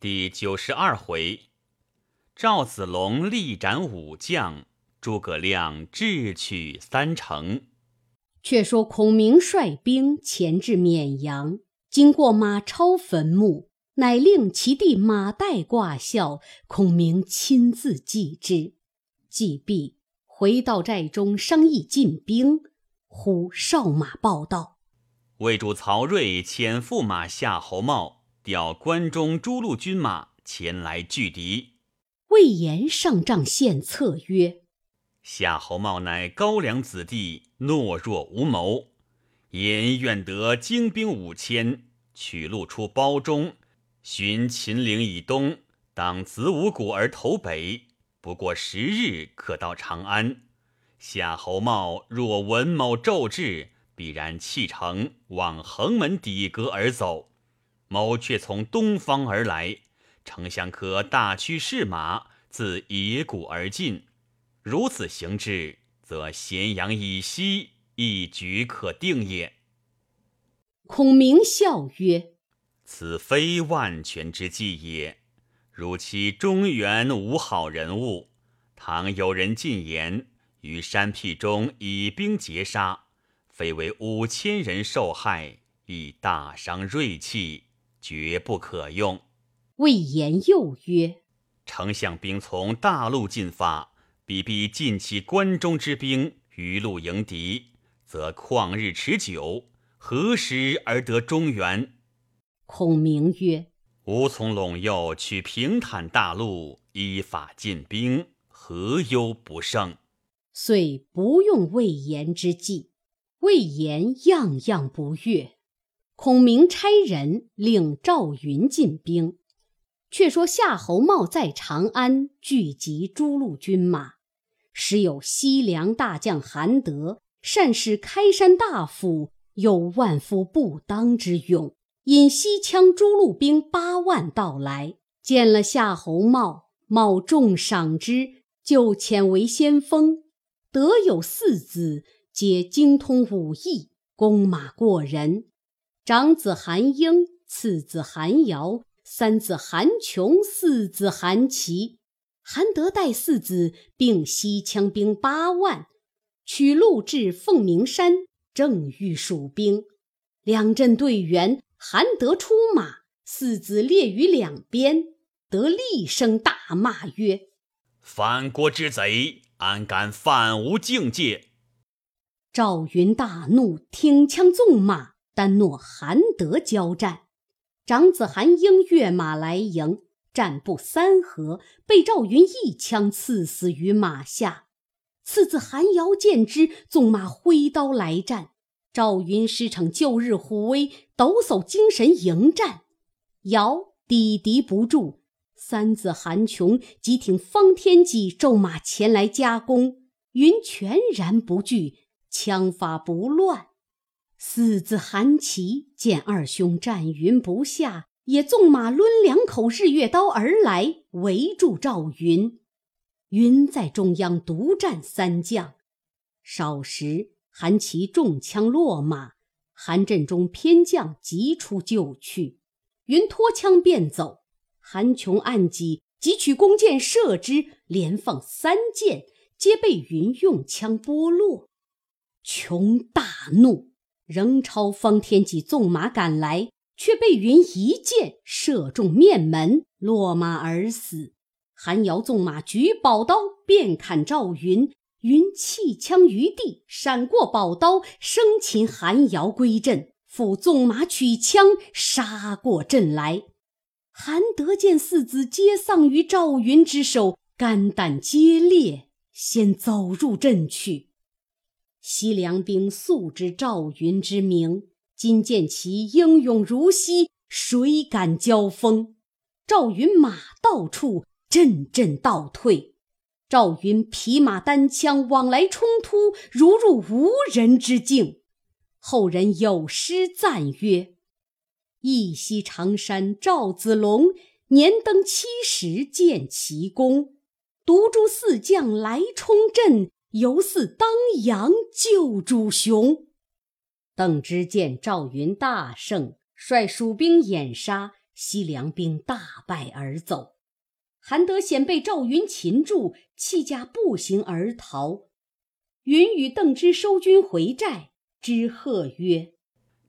第九十二回，赵子龙力斩五将，诸葛亮智取三城。却说孔明率兵前至绵阳，经过马超坟墓，乃令其弟马岱挂孝，孔明亲自祭之。祭毕，回到寨中商议进兵。忽哨马报道：魏主曹睿遣驸马夏侯茂调关中诸路军马前来拒敌。魏延上帐献策曰：“夏侯茂乃高粱子弟，懦弱无谋。言愿得精兵五千，取路出包中，寻秦岭以东，当子午谷而投北，不过十日可到长安。”夏侯茂若闻某骤至，必然弃城往横门底阁而走。某却从东方而来，丞相可大驱士马自野谷而进。如此行之，则咸阳以西一举可定也。孔明笑曰：“此非万全之计也。如其中原无好人物，倘有人进言。”于山僻中以兵截杀，非为五千人受害，亦大伤锐气，绝不可用。魏延又曰：“丞相兵从大路进发，必必尽其关中之兵于路迎敌，则旷日持久，何时而得中原？”孔明曰：“吾从陇右取平坦大路，依法进兵，何忧不胜？”遂不用魏延之计，魏延样样不悦。孔明差人令赵云进兵。却说夏侯茂在长安聚集诸路军马，时有西凉大将韩德，善使开山大斧，有万夫不当之勇。引西羌诸路兵八万到来，见了夏侯茂，茂重赏之，就遣为先锋。德有四子，皆精通武艺，弓马过人。长子韩英，次子韩瑶，三子韩琼，四子韩琦。韩德带四子，并西羌兵八万，取路至凤鸣山，正欲蜀兵。两阵对员，韩德出马，四子列于两边。得厉声大骂曰：“反国之贼！”安敢犯吾境界？赵云大怒，挺枪纵马，丹诺韩德交战。长子韩英跃马来迎，战不三合，被赵云一枪刺死于马下。次子韩瑶见之，纵马挥刀来战。赵云师逞旧日虎威，抖擞精神迎战，瑶抵敌不住。三子韩琼即挺方天戟，骤马前来夹攻，云全然不惧，枪法不乱。四子韩琦见二兄战云不下，也纵马抡两口日月刀而来，围住赵云。云在中央独战三将，少时韩琦中枪落马，韩阵中偏将急出救去，云脱枪便走。韩琼暗戟汲取弓箭射之，连放三箭，皆被云用枪拨落。琼大怒，仍抄方天戟纵马赶来，却被云一箭射中面门，落马而死。韩瑶纵马举宝刀便砍赵云，云弃枪于地，闪过宝刀，生擒韩瑶归阵，复纵马取枪杀过阵来。韩德见四子皆丧于赵云之手，肝胆皆裂，先走入阵去。西凉兵素知赵云之名，今见其英勇如昔，谁敢交锋？赵云马到处，阵阵倒退。赵云匹马单枪往来冲突，如入无人之境。后人有诗赞曰。一夕长山赵子龙，年登七十见奇功。独诸四将来冲阵，犹似当阳救主雄。邓芝见赵云大胜，率蜀兵掩杀，西凉兵大败而走。韩德显被赵云擒住，弃驾步行而逃。云与邓芝收军回寨，之贺曰：“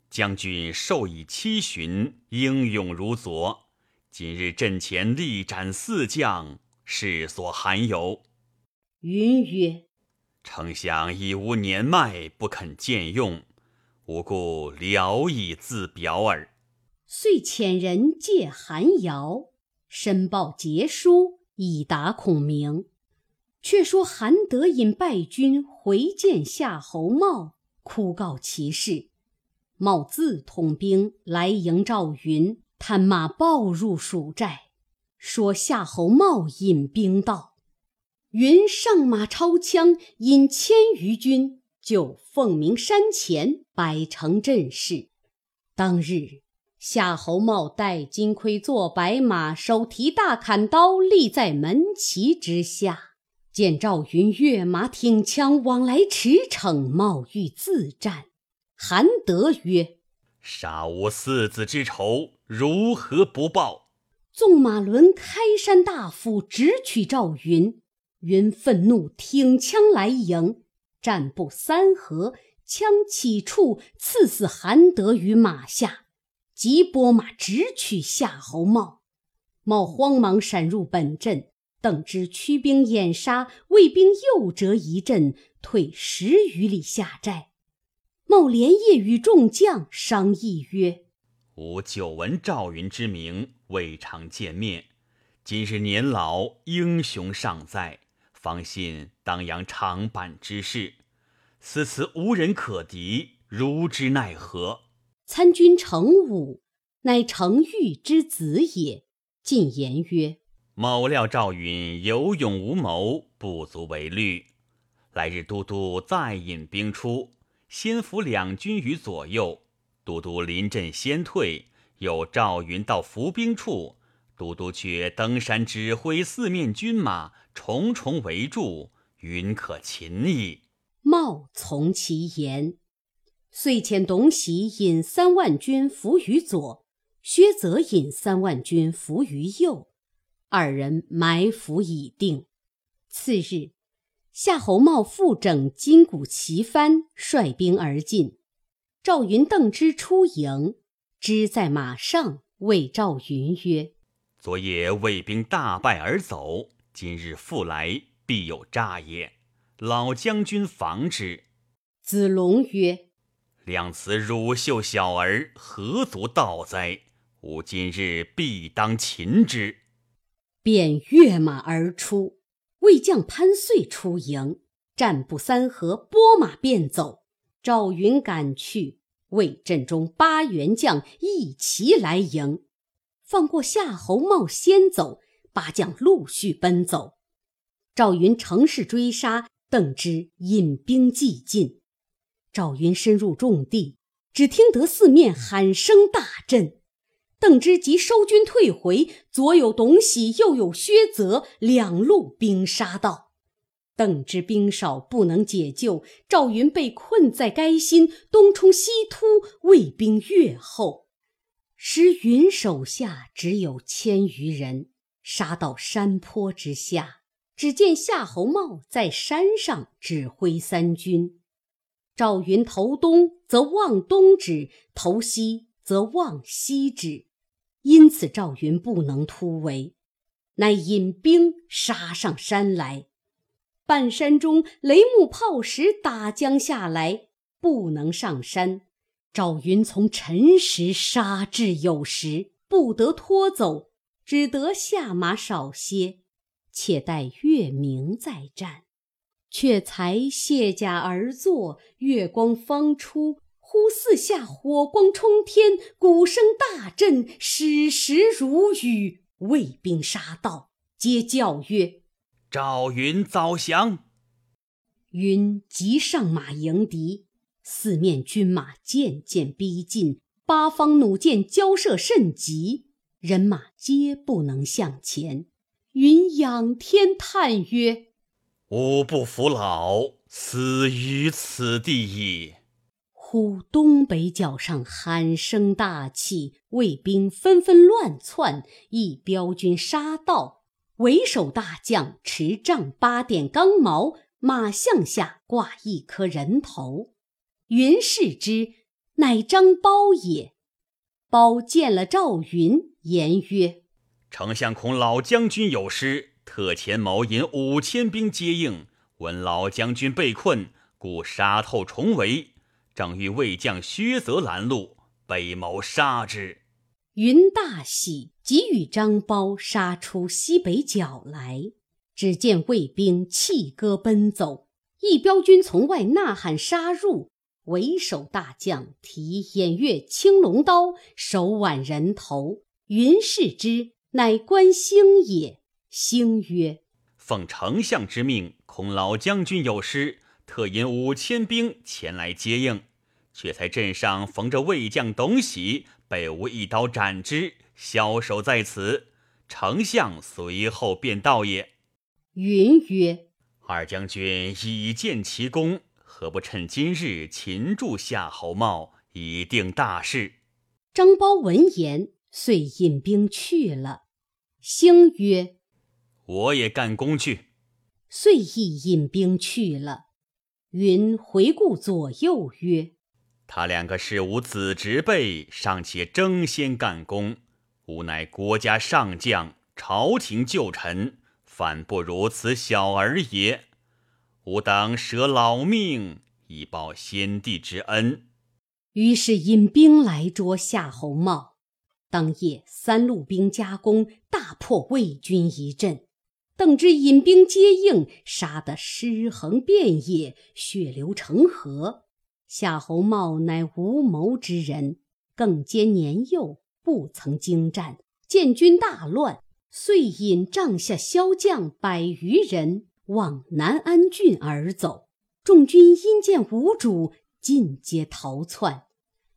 将军授以七旬，英勇如昨。今日阵前力斩四将，世所罕有。”云曰：“丞相已无年迈，不肯见用，吾故聊以自表耳。”遂遣人借韩瑶。申报捷书以达孔明，却说韩德引败军回见夏侯茂，哭告其事。茂自统兵来迎赵云，探马报入蜀寨，说夏侯茂引兵到，云上马超枪，引千余军就凤鸣山前摆成阵势。当日。夏侯茂戴金盔，坐白马，手提大砍刀，立在门旗之下。见赵云跃马挺枪往来驰骋，冒欲自战。韩德曰：“杀我四子之仇，如何不报？”纵马轮开山大斧，直取赵云。云愤怒，挺枪来迎，战不三合，枪起处，刺死韩德于马下。即拨马直取夏侯茂，茂慌忙闪入本阵。邓芝驱兵掩杀，魏兵又折一阵，退十余里下寨。茂连夜与众将商议曰：“吾久闻赵云之名，未尝见面。今日年老，英雄尚在，方信当扬长坂之势。此次无人可敌，如之奈何？”参军程武，乃程昱之子也。进言曰：“某料赵云有勇无谋，不足为虑。来日都督再引兵出，先伏两军于左右。都督临阵先退，有赵云到伏兵处，都督却登山指挥四面军马重重围住，云可擒矣。”茂从其言。遂遣董喜引三万军伏于左，薛泽引三万军伏于右，二人埋伏已定。次日，夏侯茂复整金鼓旗幡，率兵而进。赵云、邓芝出营，芝在马上，谓赵云曰：“昨夜魏兵大败而走，今日复来，必有诈也。老将军防之。”子龙曰。量此乳臭小儿，何足道哉？吾今日必当擒之。便跃马而出。魏将潘遂出营，战不三合，拨马便走。赵云赶去，魏阵中八员将一齐来迎，放过夏侯茂先走，八将陆续奔走。赵云乘势追杀，邓芝引兵继进。赵云深入重地，只听得四面喊声大震。邓芝即收军退回，左有董喜，右有薛泽，两路兵杀到。邓芝兵少，不能解救。赵云被困在该心，东冲西突，魏兵越后。时云手下只有千余人，杀到山坡之下，只见夏侯茂在山上指挥三军。赵云投东则望东指，投西则望西指，因此赵云不能突围，乃引兵杀上山来。半山中雷木炮石打将下来，不能上山。赵云从辰时杀至酉时，不得拖走，只得下马少歇，且待月明再战。却才卸甲而坐，月光方出，忽四下火光冲天，鼓声大震，矢石如雨。魏兵杀到，皆叫曰：“赵云早降！”云即上马迎敌，四面军马渐渐逼近，八方弩箭交射甚急，人马皆不能向前。云仰天叹曰：吾不服老，死于此地矣。忽东北角上喊声大起，卫兵纷纷乱窜，一彪军杀到，为首大将持杖八点钢矛，马项下挂一颗人头。云视之，乃张苞也。苞见了赵云，言曰：“丞相恐老将军有失，特遣某引五千兵接应。闻老将军被困，故杀透重围。”正欲魏将薛泽拦路，被谋杀之。云大喜，即与张苞杀出西北角来。只见魏兵弃戈奔走，一彪军从外呐喊杀入。为首大将提偃月青龙刀，手挽人头。云视之，乃关兴也。兴曰：“奉丞相之命，恐老将军有失，特引五千兵前来接应。”却才镇上逢着魏将董喜，被吾一刀斩之，枭首在此。丞相随后便到也。云曰：“二将军已见其功，何不趁今日擒住夏侯茂，以定大事？”张苞闻言，遂引兵去了。兴曰：“我也干功去。”遂亦引兵去了。云回顾左右曰：他两个是吾子侄辈，尚且争先干功，吾乃国家上将，朝廷旧臣，反不如此小儿也。吾当舍老命以报先帝之恩。于是引兵来捉夏侯茂。当夜，三路兵夹攻，大破魏军一阵。邓芝引兵接应，杀得尸横遍野，血流成河。夏侯茂乃无谋之人，更兼年幼，不曾经战。见军大乱，遂引帐下骁将百余人往南安郡而走。众军因见无主，尽皆逃窜。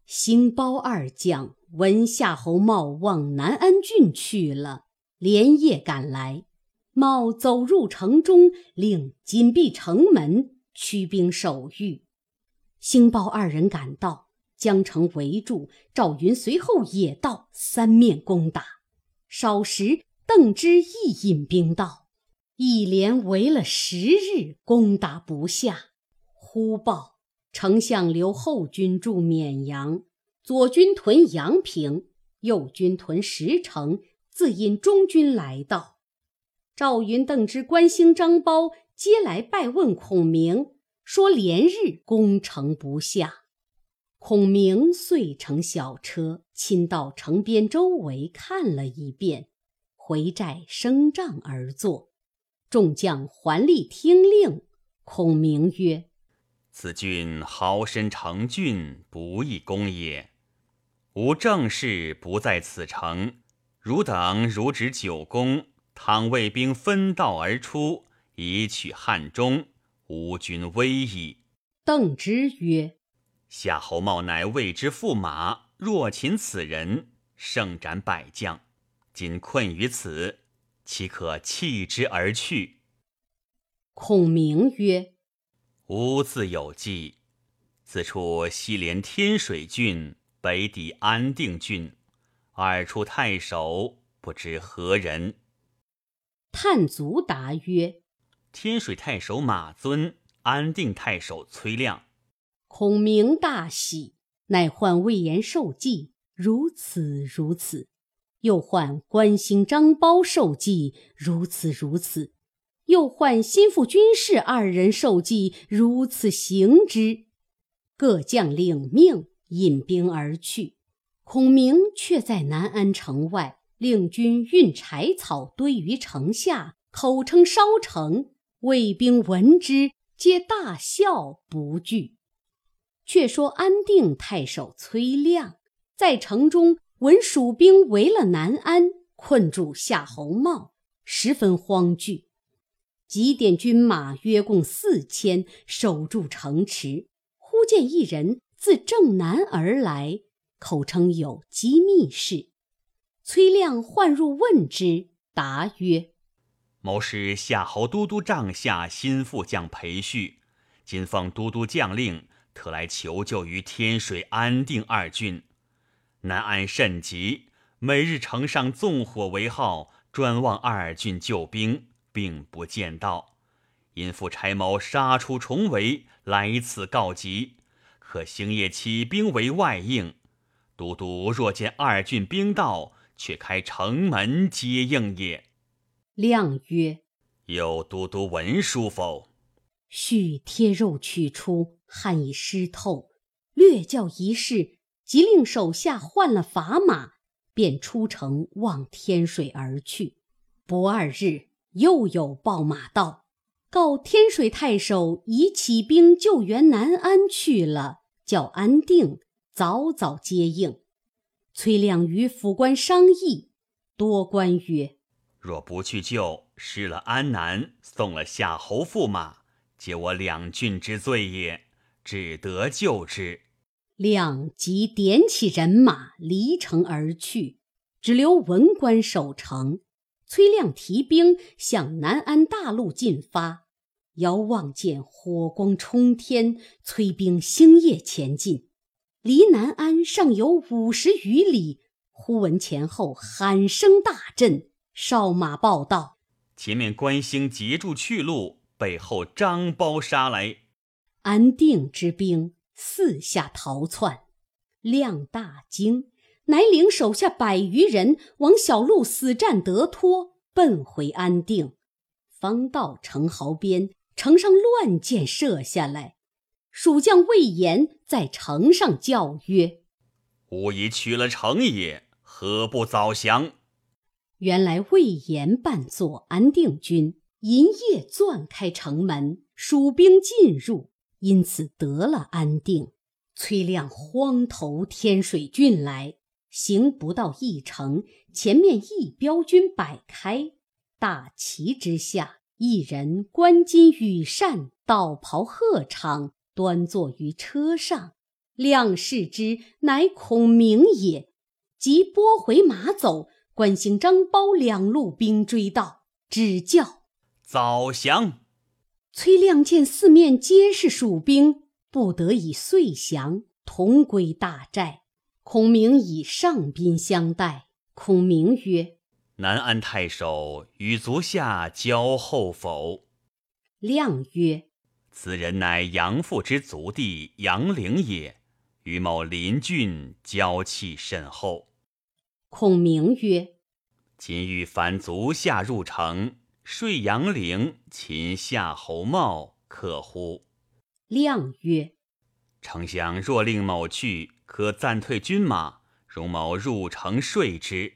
兴包二将闻夏侯茂往南安郡去了，连夜赶来。茂走入城中，令紧闭城门，驱兵守御。兴包二人赶到，将城围住。赵云随后也到，三面攻打。少时，邓芝亦引兵到，一连围了十日，攻打不下。忽报丞相留后军驻绵阳，左军屯阳平，右军屯石城，自引中军来到。赵云、邓芝、关兴、张苞皆来拜问孔明。说连日攻城不下，孔明遂乘小车亲到城边周围看了一遍，回寨升帐而坐。众将环立听令。孔明曰：“此郡豪绅成郡，不易攻也。吾正事不在此城，汝等如指久攻，倘魏兵分道而出，以取汉中。”吾军危矣。邓芝曰：“夏侯茂乃魏之驸马，若擒此人，胜斩百将。今困于此，岂可弃之而去？”孔明曰：“吾自有计。此处西连天水郡，北抵安定郡，二处太守，不知何人？”探卒答曰。天水太守马尊，安定太守崔亮。孔明大喜，乃唤魏延受计，如此如此；又唤关兴、张苞受计，如此如此；又唤心腹军士二人受计，如此行之。各将领命，引兵而去。孔明却在南安城外，令军运柴草堆于城下，口称烧城。魏兵闻之，皆大笑不惧。却说安定太守崔亮在城中闻蜀兵围了南安，困住夏侯茂，十分慌惧，几点军马约共四千，守住城池。忽见一人自正南而来，口称有机密事。崔亮唤入问之，答曰。谋是夏侯都督帐下心腹将裴旭，今奉都督将令，特来求救于天水、安定二郡。南安甚急，每日城上纵火为号，专望二郡救兵，并不见到。因父差谋杀出重围，来此告急。可星夜起兵为外应。都督若见二郡兵到，却开城门接应也。亮曰：“有都督文书否？”续贴肉取出，汗已湿透，略教一试，即令手下换了砝码，便出城望天水而去。不二日，又有报马到，告天水太守已起兵救援南安去了，叫安定早早接应。崔亮与府官商议，多官曰：“若不去救，失了安南，送了夏侯驸马，皆我两郡之罪也，只得救之。”亮即点起人马离城而去，只留文官守城。崔亮提兵向南安大路进发，遥望见火光冲天，催兵星夜前进。离南安尚有五十余里，忽闻前后喊声大震，哨马报道：前面关兴截住去路，背后张苞杀来。安定之兵四下逃窜，亮大惊，乃领手下百余人往小路死战得脱，奔回安定。方到城壕边，城上乱箭射下来。蜀将魏延在城上叫曰：“吾已取了城也，何不早降？”原来魏延扮作安定军，银夜钻开城门，蜀兵进入，因此得了安定。崔亮慌投天水郡来，行不到一城，前面一彪军摆开，大旗之下，一人冠巾羽扇，道袍鹤氅。端坐于车上，亮视之，乃孔明也。即拨回马走，关兴、张苞两路兵追到，只叫早降。崔亮见四面皆是蜀兵，不得已遂降，同归大寨。孔明以上宾相待。孔明曰：“南安太守与足下交厚否？”亮曰。此人乃杨父之族弟杨陵也，与某邻郡交气甚厚。孔明曰：“今欲凡足下入城，睡杨陵，擒夏侯茂，可乎？”亮曰：“丞相若令某去，可暂退军马，容某入城睡之。”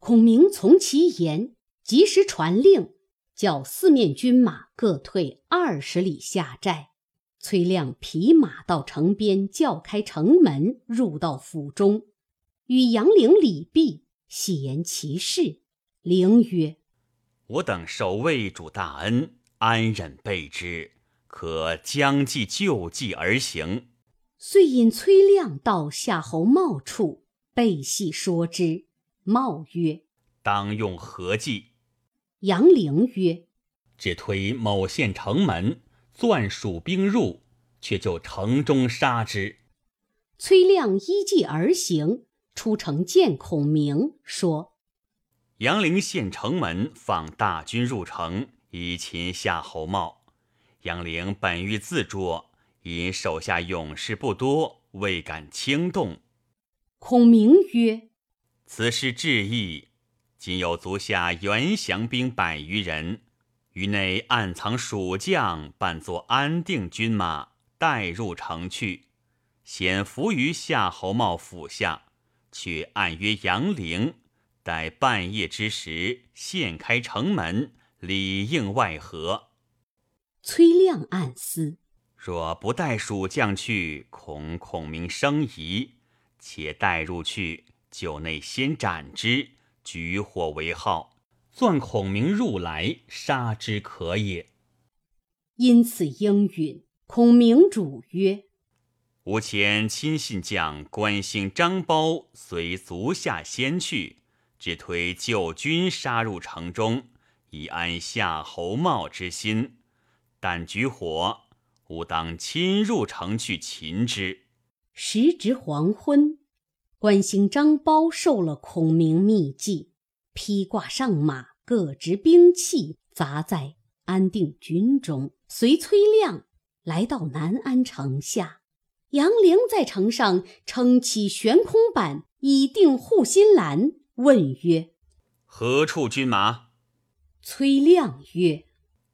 孔明从其言，及时传令。叫四面军马各退二十里下寨。崔亮匹马到城边，叫开城门，入到府中，与杨凌礼毕，细言其事。凌曰：“我等守卫主大恩，安忍备之？可将计就计而行。”遂引崔亮到夏侯茂处，备细说之。茂曰：“当用何计？”杨凌曰：“只推某县城门，钻蜀兵入，却就城中杀之。”崔亮依计而行，出城见孔明，说：“杨凌县城门，放大军入城，以擒夏侯茂。杨凌本欲自捉，因手下勇士不多，未敢轻动。”孔明曰：“此事至义。”今有足下袁降兵百余人，于内暗藏蜀将，扮作安定军马，带入城去，先伏于夏侯茂府下，却暗约杨陵，待半夜之时，现开城门，里应外合。崔亮暗思：若不带蜀将去，恐孔明生疑，且带入去，就内先斩之。举火为号，钻孔明入来，杀之可也。因此应允。孔明主曰：“吾前亲信将关兴、张苞随足下先去，只推旧军杀入城中，以安夏侯茂之心。但举火，吾当亲入城去擒之。”时值黄昏，关兴、张苞受了孔明密计，披挂上马，各执兵器，杂在安定军中，随崔亮来到南安城下。杨凌在城上撑起悬空板，以定护心栏，问曰：“何处军马？”崔亮曰：“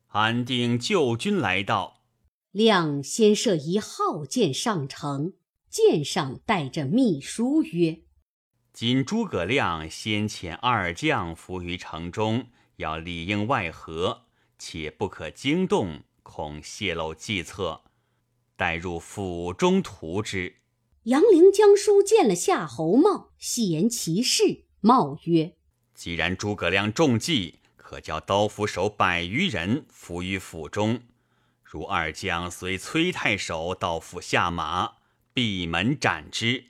安定旧军来到。”亮先设一号箭上城。箭上带着密书曰：“今诸葛亮先遣二将伏于城中，要里应外合，且不可惊动，恐泄露计策。待入府中图之。”杨凌将书见了夏侯茂，细言其事。茂曰：“既然诸葛亮中计，可叫刀斧手百余人伏于府中。如二将随崔太守到府下马。”闭门斩之，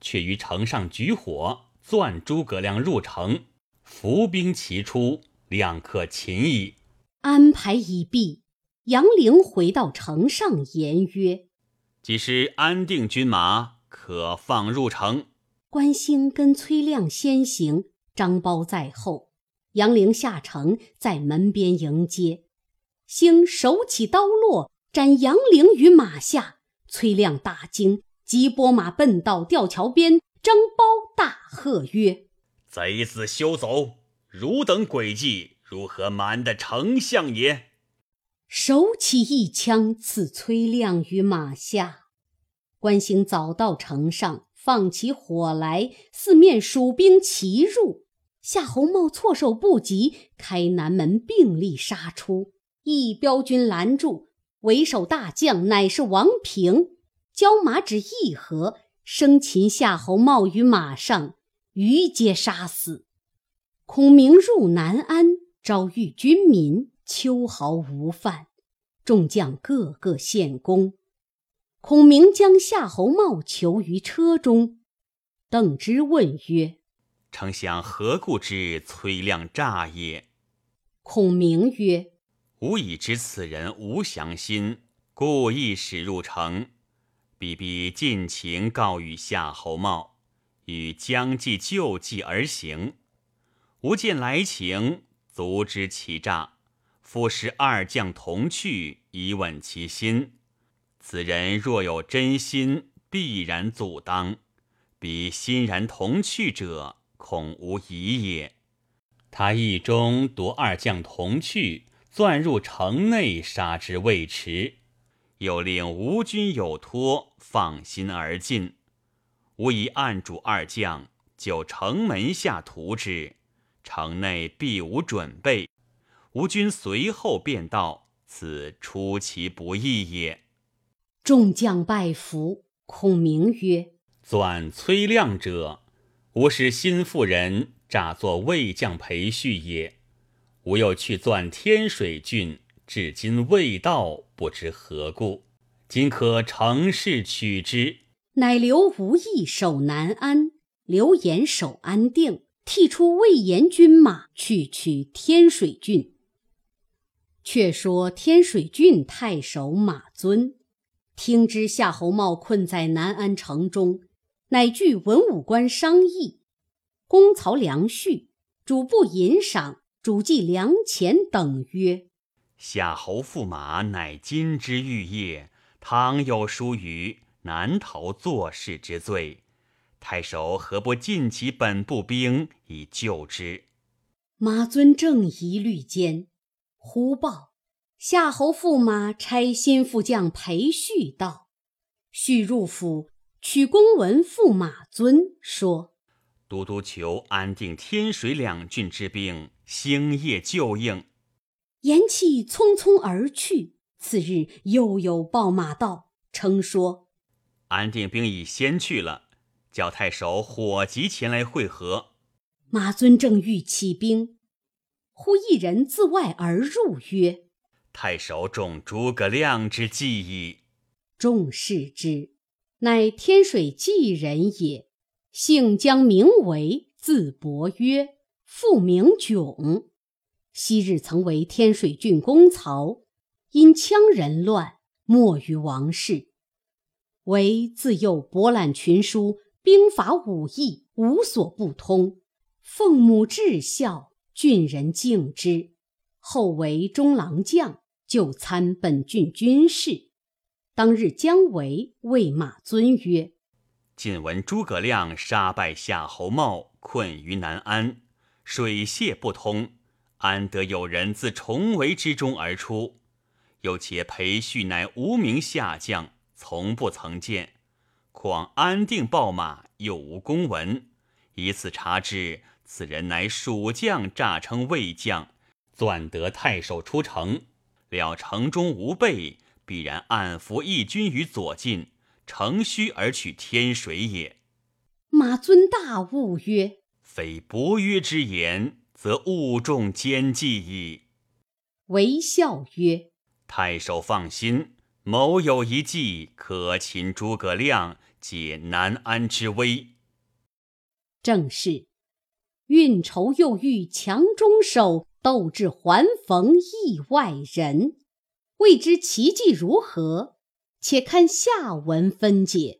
却于城上举火，钻诸葛亮入城，伏兵齐出，亮可擒矣。安排已毕，杨凌回到城上，言曰：“即是安定军马，可放入城。”关兴跟崔亮先行，张苞在后。杨凌下城，在门边迎接。兴手起刀落，斩杨凌于马下。崔亮大惊。急拨马奔到吊桥边，张苞大喝曰：“贼子休走！汝等诡计，如何瞒得丞相也？”手起一枪，刺崔亮于马下。关兴早到城上，放起火来，四面蜀兵齐入。夏侯茂措手不及，开南门并力杀出，一彪军拦住，为首大将乃是王平。交马只一合，生擒夏侯茂于马上，余皆杀死。孔明入南安，招谕军民，秋毫无犯，众将个个献功。孔明将夏侯茂囚于车中，邓芝问曰：“丞相何故知崔亮诈也？”孔明曰：“吾已知此人无降心，故意使入城。”必必尽情告与夏侯茂，与将计就计而行。吾见来情，足知其诈。复使二将同去，以稳其心。此人若有真心，必然阻当。彼欣然同去者，恐无疑也。他意中夺二将同去，钻入城内，杀之未迟。又令吴军有托，放心而进。吾已暗主二将，就城门下图之，城内必无准备。吴军随后便到，此出其不意也。众将拜服。孔明曰：“钻崔亮者，吾使心腹人诈作魏将裴旭也。吾又去钻天水郡。”至今未到，不知何故。今可乘势取之。乃留吴懿守南安，刘演守安定，替出魏延军马去取天水郡。却说天水郡太守马尊，听知夏侯茂困在南安城中，乃据文武官商议，公曹良序、主簿尹赏、主祭梁乾等曰。夏侯驸马乃金之玉业，倘有疏虞，难逃坐视之罪。太守何不尽其本部兵以救之？马尊正疑虑间，忽报夏侯驸马差心腹将裴旭道，旭入府取公文赴马尊，说：“都督求安定天水两郡之兵，星夜救应。”言讫，匆匆而去。次日又有报马到，称说安定兵已先去了，叫太守火急前来会合。马尊正欲起兵，忽一人自外而入，曰：“太守中诸葛亮之计矣。”众视之，乃天水济人也，姓姜，名为，字伯约，父名炯。昔日曾为天水郡公曹，因羌人乱没于王室。为自幼博览群书，兵法武艺无所不通，奉母至孝，郡人敬之。后为中郎将，就参本郡军事。当日将为谓马尊曰：“近闻诸葛亮杀败夏侯茂，困于南安，水泄不通，安得有人自重围之中而出？又且裴旭乃无名下将。”从不曾见，况安定报马，又无公文，以此查之，此人乃蜀将，诈称魏将，钻得太守出城，料城中无备，必然暗伏义军于左近，乘虚而取天水也。马尊大悟曰：“非伯约之言，则误中奸计矣。”微笑曰：“太守放心。”某有一计，可擒诸葛亮，解南安之危。正是运筹又欲强中手，斗志还逢意外人。未知奇迹如何？且看下文分解。